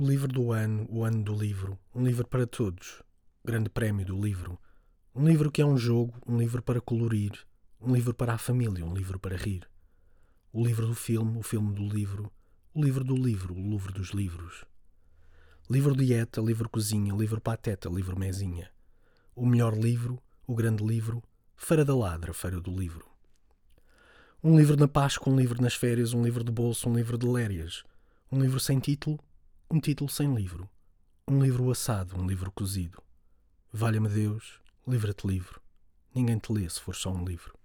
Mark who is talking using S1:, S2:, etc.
S1: O livro do ano, o ano do livro, um livro para todos, grande prémio do livro. Um livro que é um jogo, um livro para colorir, um livro para a família, um livro para rir. O livro do filme, o filme do livro, o livro do livro, o livro dos livros. Livro dieta, livro cozinha, livro pateta, livro mesinha. O melhor livro, o grande livro, Feira da Ladra, Feira do Livro. Um livro na Páscoa, um livro nas férias, um livro de bolso, um livro de lérias. Um livro sem título, um título sem livro. Um livro assado, um livro cozido. Valha-me Deus, livra-te livro. Ninguém te lê se for só um livro.